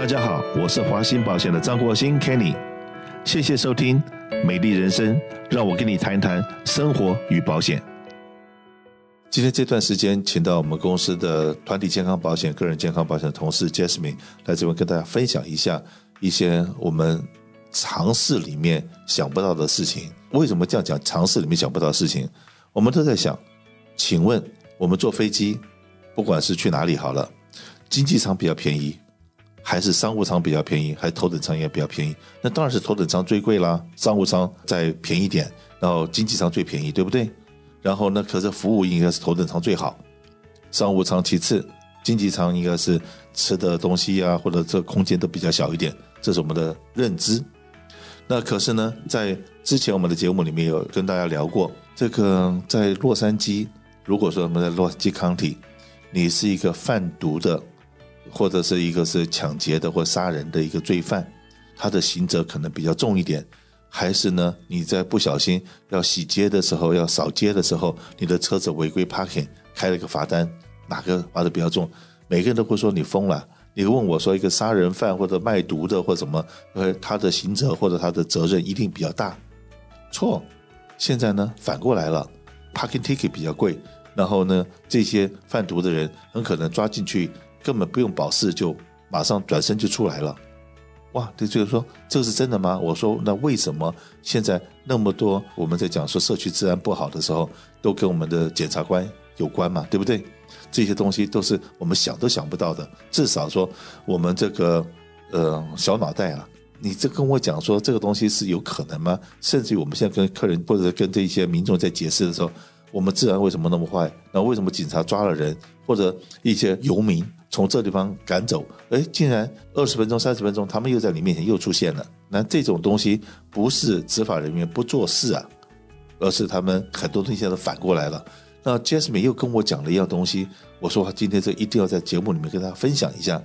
大家好，我是华鑫保险的张国兴 Kenny，谢谢收听《美丽人生》，让我跟你谈谈生活与保险。今天这段时间，请到我们公司的团体健康保险、个人健康保险的同事 Jasmine 来这边跟大家分享一下一些我们尝试里面想不到的事情。为什么这样讲？尝试里面想不到的事情，我们都在想，请问我们坐飞机，不管是去哪里好了，经济舱比较便宜，还是商务舱比较便宜，还是头等舱也比较便宜？那当然是头等舱最贵啦，商务舱再便宜点，然后经济舱最便宜，对不对？然后呢？可是服务应该是头等舱最好，商务舱其次，经济舱应该是吃的东西呀，或者这空间都比较小一点，这是我们的认知。那可是呢，在之前我们的节目里面有跟大家聊过，这个在洛杉矶，如果说我们在洛杉矶 County，你是一个贩毒的，或者是一个是抢劫的或杀人的一个罪犯，他的刑责可能比较重一点。还是呢？你在不小心要洗街的时候，要扫街的时候，你的车子违规 parking 开了个罚单，哪个罚的比较重？每个人都会说你疯了。你问我说，一个杀人犯或者卖毒的或什么，呃，他的刑责或者他的责任一定比较大？错。现在呢，反过来了，parking ticket 比较贵，然后呢，这些贩毒的人很可能抓进去，根本不用保释，就马上转身就出来了。哇，这就是说，这是真的吗？我说，那为什么现在那么多我们在讲说社区治安不好的时候，都跟我们的检察官有关嘛？对不对？这些东西都是我们想都想不到的。至少说，我们这个呃小脑袋啊，你这跟我讲说这个东西是有可能吗？甚至于我们现在跟客人或者跟这些民众在解释的时候，我们治安为什么那么坏？那为什么警察抓了人，或者一些游民？从这地方赶走，哎，竟然二十分钟、三十分钟，他们又在你面前又出现了。那这种东西不是执法人员不做事啊，而是他们很多东西都反过来了。那 Jasmine 又跟我讲了一样东西，我说今天这一定要在节目里面跟大家分享一下，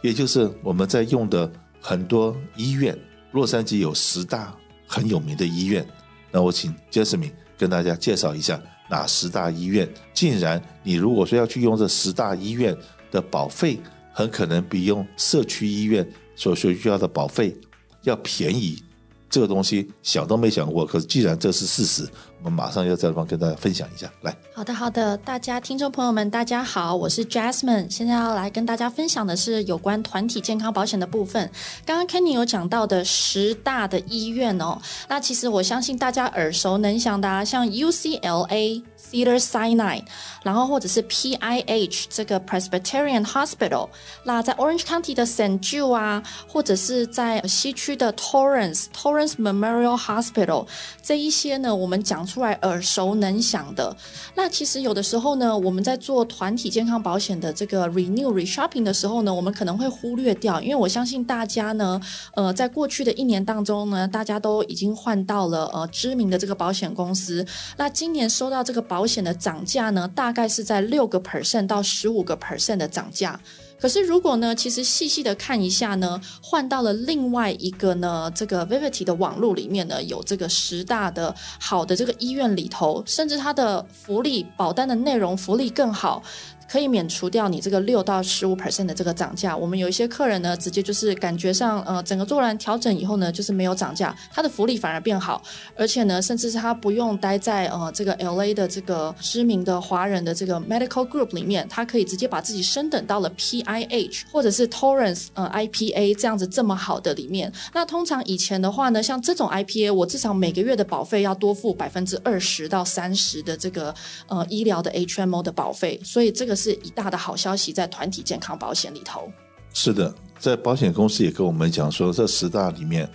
也就是我们在用的很多医院，洛杉矶有十大很有名的医院，那我请 Jasmine 跟大家介绍一下哪十大医院。竟然你如果说要去用这十大医院，的保费很可能比用社区医院所需要的保费要便宜，这个东西想都没想过。可是既然这是事实。我们马上要在这方跟大家分享一下，来。好的，好的，大家听众朋友们，大家好，我是 Jasmine，现在要来跟大家分享的是有关团体健康保险的部分。刚刚 Kenny 有讲到的十大的医院哦，那其实我相信大家耳熟能详的，啊像 UCLA、Cedar Sinai，然后或者是 PIH 这个 Presbyterian Hospital，那在 Orange County 的 Saint Jude 啊，或者是在西区的 Torrance Torrance Memorial Hospital，这一些呢，我们讲。出来耳熟能详的，那其实有的时候呢，我们在做团体健康保险的这个 renew reshopping 的时候呢，我们可能会忽略掉，因为我相信大家呢，呃，在过去的一年当中呢，大家都已经换到了呃知名的这个保险公司，那今年收到这个保险的涨价呢，大概是在六个 percent 到十五个 percent 的涨价。可是如果呢，其实细细的看一下呢，换到了另外一个呢，这个 Vivity 的网络里面呢，有这个十大的好的这个医院里头，甚至它的福利保单的内容福利更好。可以免除掉你这个六到十五 percent 的这个涨价。我们有一些客人呢，直接就是感觉上，呃，整个做完调整以后呢，就是没有涨价，他的福利反而变好，而且呢，甚至是他不用待在呃这个 L A 的这个知名的华人的这个 medical group 里面，他可以直接把自己升等到了 P I H 或者是 Torrance 呃 I P A 这样子这么好的里面。那通常以前的话呢，像这种 I P A，我至少每个月的保费要多付百分之二十到三十的这个呃医疗的 H M O 的保费，所以这个。是一大的好消息，在团体健康保险里头。是的，在保险公司也跟我们讲说，这十大里面，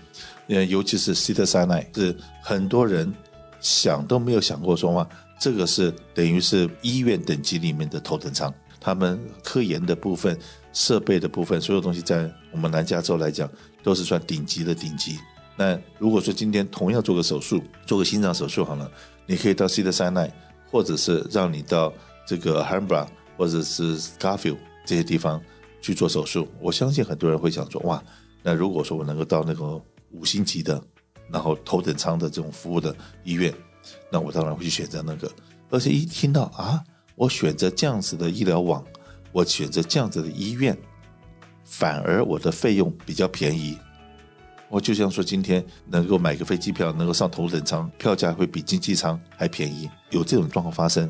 呃，尤其是 c i t s i n i 是很多人想都没有想过说话，这个是等于是医院等级里面的头等舱，他们科研的部分、设备的部分，所有东西在我们南加州来讲都是算顶级的顶级。那如果说今天同样做个手术，做个心脏手术好了，你可以到 c i t s i n i 或者是让你到这个 h a m b r a 或者是 Scarfield 这些地方去做手术，我相信很多人会想说：哇，那如果说我能够到那个五星级的，然后头等舱的这种服务的医院，那我当然会去选择那个。而且一听到啊，我选择这样子的医疗网，我选择这样子的医院，反而我的费用比较便宜。我就像说，今天能够买个飞机票，能够上头等舱，票价会比经济舱还便宜，有这种状况发生。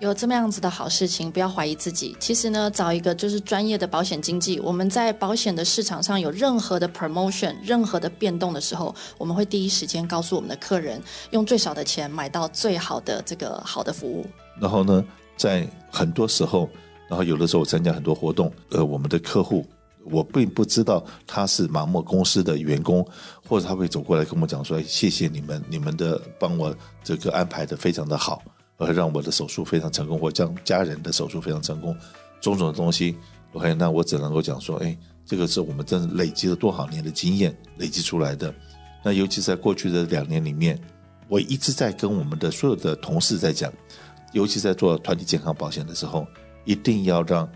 有这么样子的好事情，不要怀疑自己。其实呢，找一个就是专业的保险经纪，我们在保险的市场上有任何的 promotion、任何的变动的时候，我们会第一时间告诉我们的客人，用最少的钱买到最好的这个好的服务。然后呢，在很多时候，然后有的时候我参加很多活动，呃，我们的客户。我并不知道他是盲目公司的员工，或者他会走过来跟我讲说：“谢谢你们，你们的帮我这个安排的非常的好，而让我的手术非常成功，或将家人的手术非常成功，种种的东西。”OK，那我只能够讲说：“哎，这个是我们真的累积了多少年的经验累积出来的。那尤其在过去的两年里面，我一直在跟我们的所有的同事在讲，尤其在做团体健康保险的时候，一定要让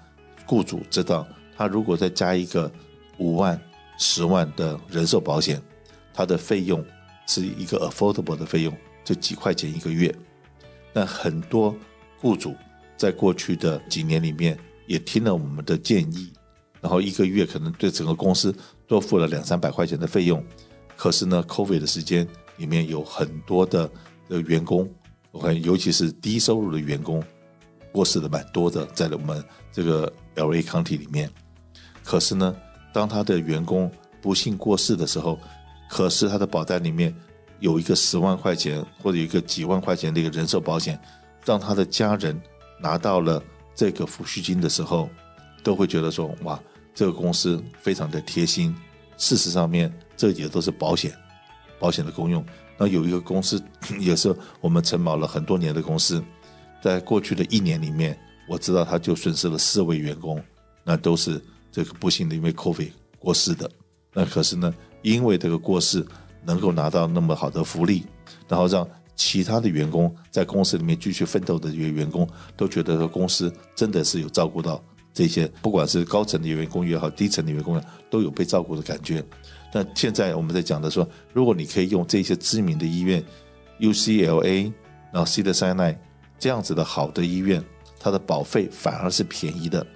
雇主知道。”他如果再加一个五万、十万的人寿保险，它的费用是一个 affordable 的费用，就几块钱一个月。那很多雇主在过去的几年里面也听了我们的建议，然后一个月可能对整个公司多付了两三百块钱的费用。可是呢，COVID 的时间里面有很多的的员工，OK，尤其是低收入的员工过世的蛮多的，在我们这个 LA County 里面。可是呢，当他的员工不幸过世的时候，可是他的保单里面有一个十万块钱或者一个几万块钱的一个人寿保险，让他的家人拿到了这个抚恤金的时候，都会觉得说：哇，这个公司非常的贴心。事实上面，这也都是保险，保险的功用。那有一个公司也是我们承保了很多年的公司，在过去的一年里面，我知道他就损失了四位员工，那都是。这个不幸的因为 COVID 过世的，那可是呢，因为这个过世能够拿到那么好的福利，然后让其他的员工在公司里面继续奋斗的这些员工都觉得说公司真的是有照顾到这些，不管是高层的员工也好，低层的员工都有被照顾的感觉。那现在我们在讲的说，如果你可以用这些知名的医院，UCLA，然后 C 的 n 奈这样子的好的医院，它的保费反而是便宜的，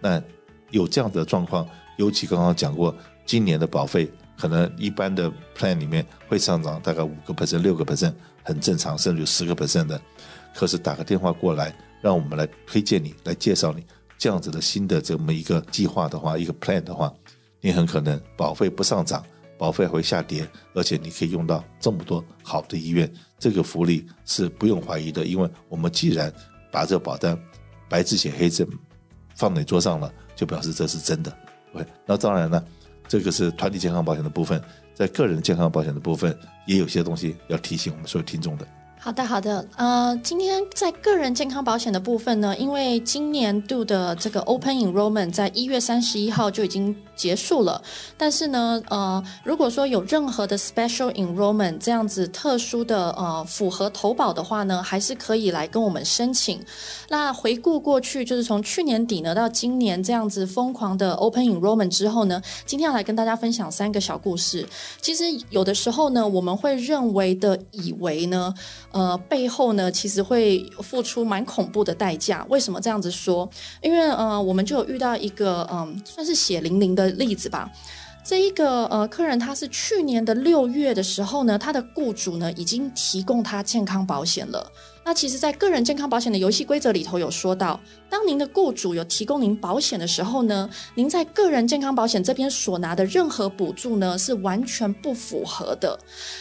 那。有这样的状况，尤其刚刚讲过，今年的保费可能一般的 plan 里面会上涨大概五个 percent、六个 percent，很正常，甚至有十个 percent 的。可是打个电话过来，让我们来推荐你，来介绍你这样子的新的这么一个计划的话，一个 plan 的话，你很可能保费不上涨，保费会下跌，而且你可以用到这么多好的医院，这个福利是不用怀疑的，因为我们既然把这个保单白纸写黑字放在桌上了。就表示这是真的，OK。那当然呢，这个是团体健康保险的部分，在个人健康保险的部分，也有些东西要提醒我们所有听众的。好的，好的。呃，今天在个人健康保险的部分呢，因为今年度的这个 Open Enrollment 在一月三十一号就已经结束了。但是呢，呃，如果说有任何的 Special Enrollment 这样子特殊的呃符合投保的话呢，还是可以来跟我们申请。那回顾过去，就是从去年底呢到今年这样子疯狂的 Open Enrollment 之后呢，今天要来跟大家分享三个小故事。其实有的时候呢，我们会认为的以为呢。呃，背后呢，其实会付出蛮恐怖的代价。为什么这样子说？因为呃，我们就有遇到一个嗯，算是血淋淋的例子吧。这一个呃客人，他是去年的六月的时候呢，他的雇主呢已经提供他健康保险了。那其实，在个人健康保险的游戏规则里头有说到，当您的雇主有提供您保险的时候呢，您在个人健康保险这边所拿的任何补助呢，是完全不符合的。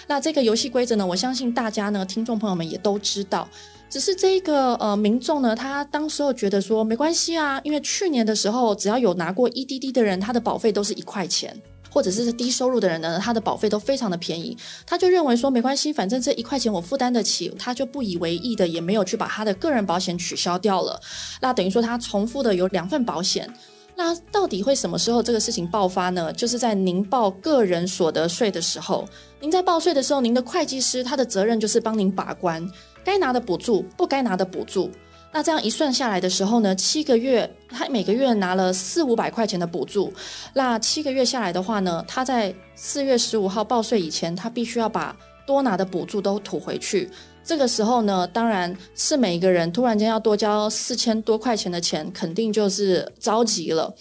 那这个游戏规则呢，我相信大家呢，听众朋友们也都知道。只是这个呃民众呢，他当时候觉得说没关系啊，因为去年的时候，只要有拿过 EDD 的人，他的保费都是一块钱。或者是低收入的人呢，他的保费都非常的便宜，他就认为说没关系，反正这一块钱我负担得起，他就不以为意的，也没有去把他的个人保险取消掉了。那等于说他重复的有两份保险。那到底会什么时候这个事情爆发呢？就是在您报个人所得税的时候，您在报税的时候，您的会计师他的责任就是帮您把关，该拿的补助，不该拿的补助。那这样一算下来的时候呢，七个月他每个月拿了四五百块钱的补助，那七个月下来的话呢，他在四月十五号报税以前，他必须要把多拿的补助都吐回去，这个时候呢，当然是每一个人突然间要多交四千多块钱的钱，肯定就是着急了。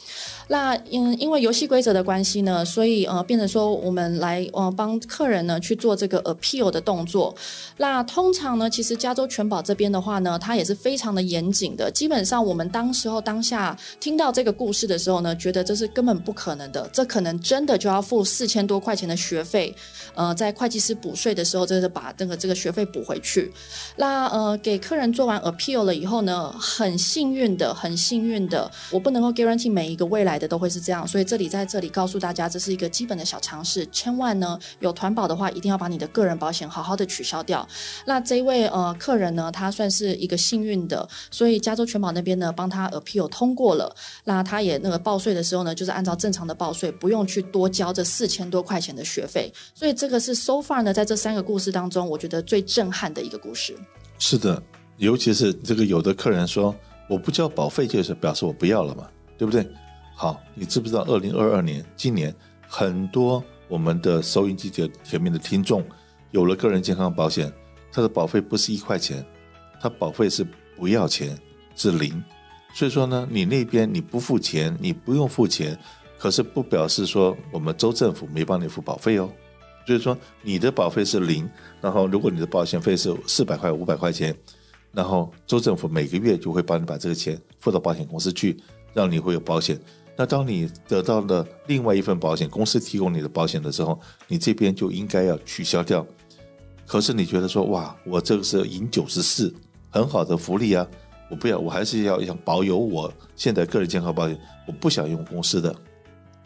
那因因为游戏规则的关系呢，所以呃，变成说我们来呃帮客人呢去做这个 appeal 的动作。那通常呢，其实加州全保这边的话呢，它也是非常的严谨的。基本上我们当时候当下听到这个故事的时候呢，觉得这是根本不可能的，这可能真的就要付四千多块钱的学费。呃，在会计师补税的时候，就是把这个这个学费补回去。那呃，给客人做完 appeal 了以后呢，很幸运的，很幸运的，我不能够 guarantee 每一个未来。的都会是这样，所以这里在这里告诉大家，这是一个基本的小常识，千万呢有团保的话，一定要把你的个人保险好好的取消掉。那这一位呃客人呢，他算是一个幸运的，所以加州全保那边呢帮他 appeal 通过了，那他也那个报税的时候呢，就是按照正常的报税，不用去多交这四千多块钱的学费。所以这个是 so far 呢，在这三个故事当中，我觉得最震撼的一个故事。是的，尤其是这个有的客人说我不交保费，就是表示我不要了嘛，对不对？好，你知不知道，二零二二年今年很多我们的收音机前前面的听众有了个人健康保险，它的保费不是一块钱，它保费是不要钱，是零。所以说呢，你那边你不付钱，你不用付钱，可是不表示说我们州政府没帮你付保费哦。所以说你的保费是零，然后如果你的保险费是四百块、五百块钱，然后州政府每个月就会帮你把这个钱付到保险公司去，让你会有保险。那当你得到了另外一份保险公司提供你的保险的时候，你这边就应该要取消掉。可是你觉得说哇，我这个是赢九十四，很好的福利啊，我不要，我还是要想保有我现在个人健康保险，我不想用公司的。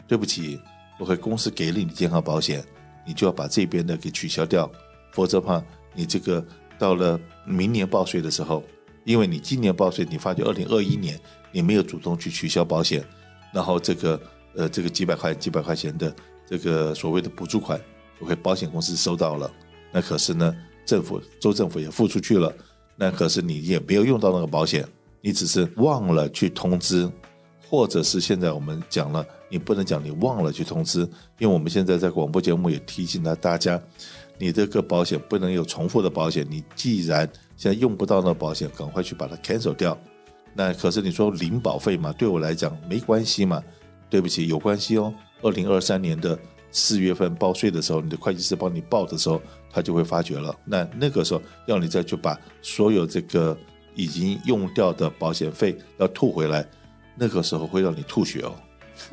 对不起，我会公司给了你健康保险，你就要把这边的给取消掉，否则怕你这个到了明年报税的时候，因为你今年报税，你发觉二零二一年你没有主动去取消保险。然后这个呃，这个几百块、几百块钱的这个所谓的补助款，会保险公司收到了，那可是呢，政府州政府也付出去了，那可是你也没有用到那个保险，你只是忘了去通知，或者是现在我们讲了，你不能讲你忘了去通知，因为我们现在在广播节目也提醒了大家，你这个保险不能有重复的保险，你既然现在用不到那保险，赶快去把它 cancel 掉。那可是你说零保费嘛？对我来讲没关系嘛？对不起，有关系哦。二零二三年的四月份报税的时候，你的会计师帮你报的时候，他就会发觉了。那那个时候要你再去把所有这个已经用掉的保险费要吐回来，那个时候会让你吐血哦，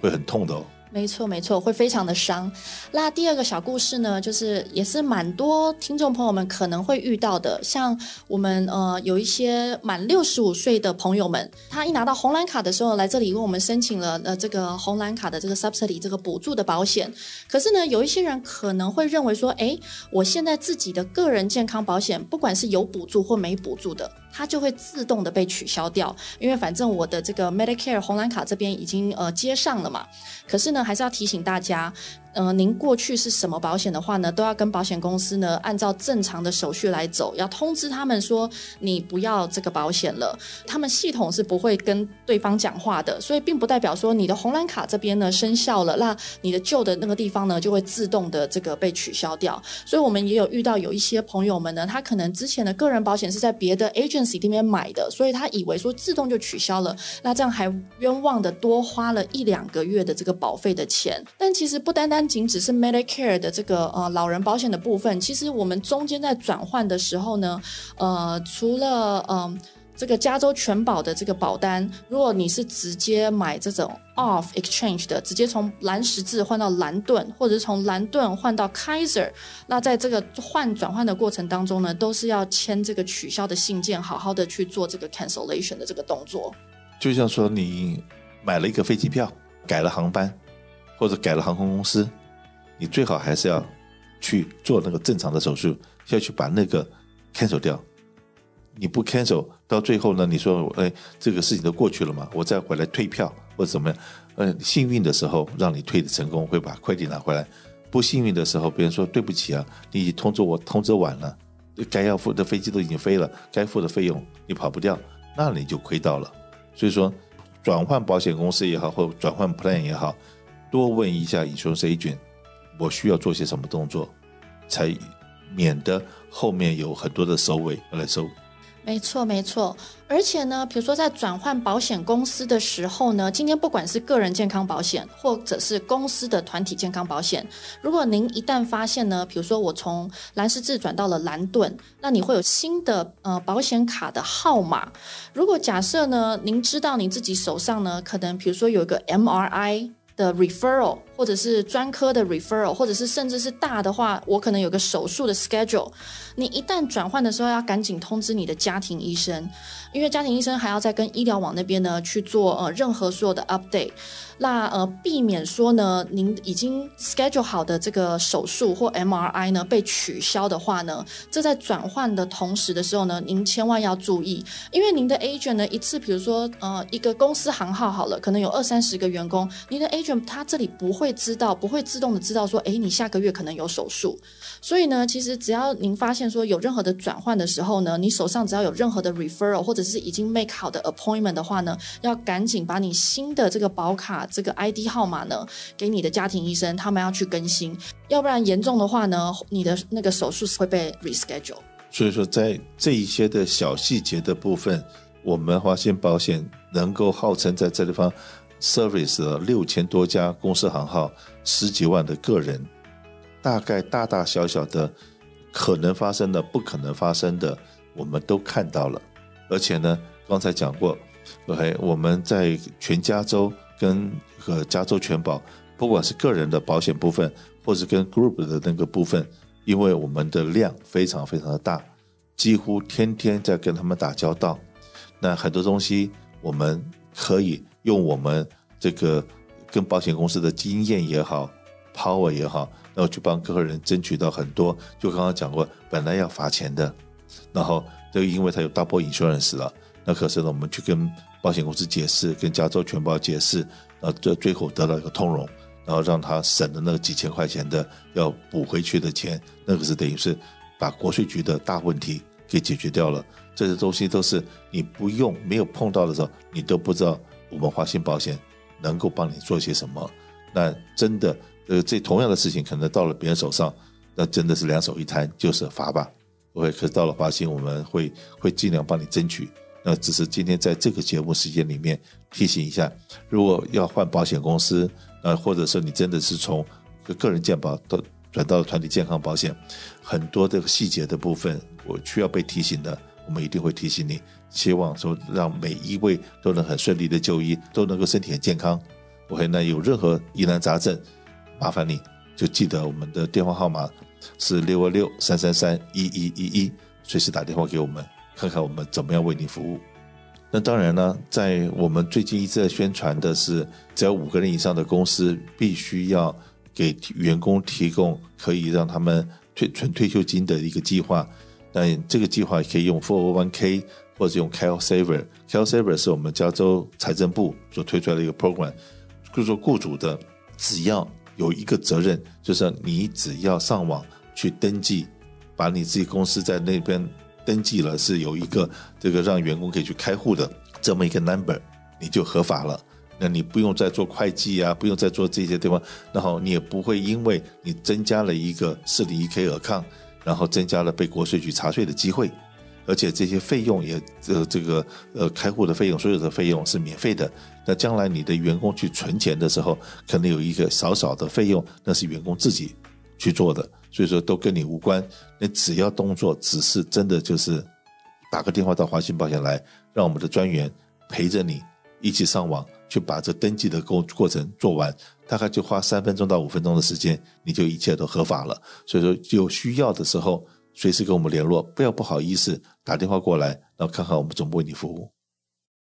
会很痛的哦。没错，没错，会非常的伤。那第二个小故事呢，就是也是蛮多听众朋友们可能会遇到的，像我们呃有一些满六十五岁的朋友们，他一拿到红蓝卡的时候，来这里为我们申请了呃这个红蓝卡的这个 subsidy 这个补助的保险。可是呢，有一些人可能会认为说，哎，我现在自己的个人健康保险，不管是有补助或没补助的。它就会自动的被取消掉，因为反正我的这个 Medicare 红蓝卡这边已经呃接上了嘛。可是呢，还是要提醒大家。呃，您过去是什么保险的话呢，都要跟保险公司呢按照正常的手续来走，要通知他们说你不要这个保险了。他们系统是不会跟对方讲话的，所以并不代表说你的红蓝卡这边呢生效了，那你的旧的那个地方呢就会自动的这个被取消掉。所以我们也有遇到有一些朋友们呢，他可能之前的个人保险是在别的 agency 这边买的，所以他以为说自动就取消了，那这样还冤枉的多花了一两个月的这个保费的钱。但其实不单单仅只是 Medicare 的这个呃老人保险的部分，其实我们中间在转换的时候呢，呃，除了嗯这个加州全保的这个保单，如果你是直接买这种 Off Exchange 的，直接从蓝十字换到蓝盾，或者是从蓝盾换到 Kaiser，那在这个换转换的过程当中呢，都是要签这个取消的信件，好好的去做这个 cancellation 的这个动作。就像说你买了一个飞机票，改了航班。或者改了航空公司，你最好还是要去做那个正常的手术，要去把那个 cancel 掉。你不 cancel，到最后呢，你说哎，这个事情都过去了嘛，我再回来退票或者怎么样？呃，幸运的时候让你退的成功，会把快递拿回来；不幸运的时候，别人说对不起啊，你已通知我通知晚了，该要付的飞机都已经飞了，该付的费用你跑不掉，那你就亏到了。所以说，转换保险公司也好，或转换 plan 也好。多问一下 Insur Agent，我需要做些什么动作，才免得后面有很多的收尾来收。没错，没错。而且呢，比如说在转换保险公司的时候呢，今天不管是个人健康保险，或者是公司的团体健康保险，如果您一旦发现呢，比如说我从蓝十字转到了蓝盾，那你会有新的呃保险卡的号码。如果假设呢，您知道你自己手上呢，可能比如说有一个 MRI。的 referral，或者是专科的 referral，或者是甚至是大的话，我可能有个手术的 schedule。你一旦转换的时候，要赶紧通知你的家庭医生，因为家庭医生还要再跟医疗网那边呢去做呃任何所有的 update。那呃，避免说呢，您已经 schedule 好的这个手术或 MRI 呢被取消的话呢，这在转换的同时的时候呢，您千万要注意，因为您的 agent 呢一次，比如说呃一个公司行号好了，可能有二三十个员工，您的 agent 他这里不会会知道，不会自动的知道说，哎，你下个月可能有手术，所以呢，其实只要您发现说有任何的转换的时候呢，你手上只要有任何的 referral 或者是已经 make 好的 appointment 的话呢，要赶紧把你新的这个保卡。这个 ID 号码呢，给你的家庭医生，他们要去更新，要不然严重的话呢，你的那个手术是会被 reschedule。所以说，在这一些的小细节的部分，我们华信保险能够号称在这地方 service 了六千多家公司行号，十几万的个人，大概大大小小的可能发生的、不可能发生的，我们都看到了。而且呢，刚才讲过，OK，我们在全加州。跟和加州全保，不管是个人的保险部分，或是跟 group 的那个部分，因为我们的量非常非常的大，几乎天天在跟他们打交道。那很多东西我们可以用我们这个跟保险公司的经验也好，power 也好，然后去帮客人争取到很多。就刚刚讲过，本来要罚钱的，然后就因为他有 double insurance 了，那可是呢，我们去跟保险公司解释，跟加州全保解释，然后最最后得到一个通融，然后让他省的那几千块钱的要补回去的钱，那个是等于是把国税局的大问题给解决掉了。这些东西都是你不用没有碰到的时候，你都不知道我们华信保险能够帮你做些什么。那真的，呃，这同样的事情可能到了别人手上，那真的是两手一摊就是罚吧。OK，可是到了华信，我们会会尽量帮你争取。那只是今天在这个节目时间里面提醒一下，如果要换保险公司，呃，或者说你真的是从个人健保到转到团体健康保险，很多这个细节的部分，我需要被提醒的，我们一定会提醒你，希望说让每一位都能很顺利的就医，都能够身体很健康。OK，那有任何疑难杂症，麻烦你就记得我们的电话号码是六二六三三三一一一一，随时打电话给我们。看看我们怎么样为您服务。那当然呢，在我们最近一直在宣传的是，只要五个人以上的公司必须要给员工提供可以让他们退存退休金的一个计划。但这个计划可以用 401k 或者用 Care Saver。Care Saver 是我们加州财政部所推出来的一个 program，就是说雇主的只要有一个责任，就是你只要上网去登记，把你自己公司在那边。登记了是有一个这个让员工可以去开户的这么一个 number，你就合法了。那你不用再做会计啊，不用再做这些地方，然后你也不会因为你增加了一个四零一 k 尔抗，然后增加了被国税局查税的机会。而且这些费用也呃这个呃开户的费用，所有的费用是免费的。那将来你的员工去存钱的时候，可能有一个少少的费用，那是员工自己去做的。所以说都跟你无关，你只要动作只是真的就是打个电话到华信保险来，让我们的专员陪着你一起上网去把这登记的过过程做完，大概就花三分钟到五分钟的时间，你就一切都合法了。所以说有需要的时候随时跟我们联络，不要不好意思打电话过来，然后看看我们怎么为你服务。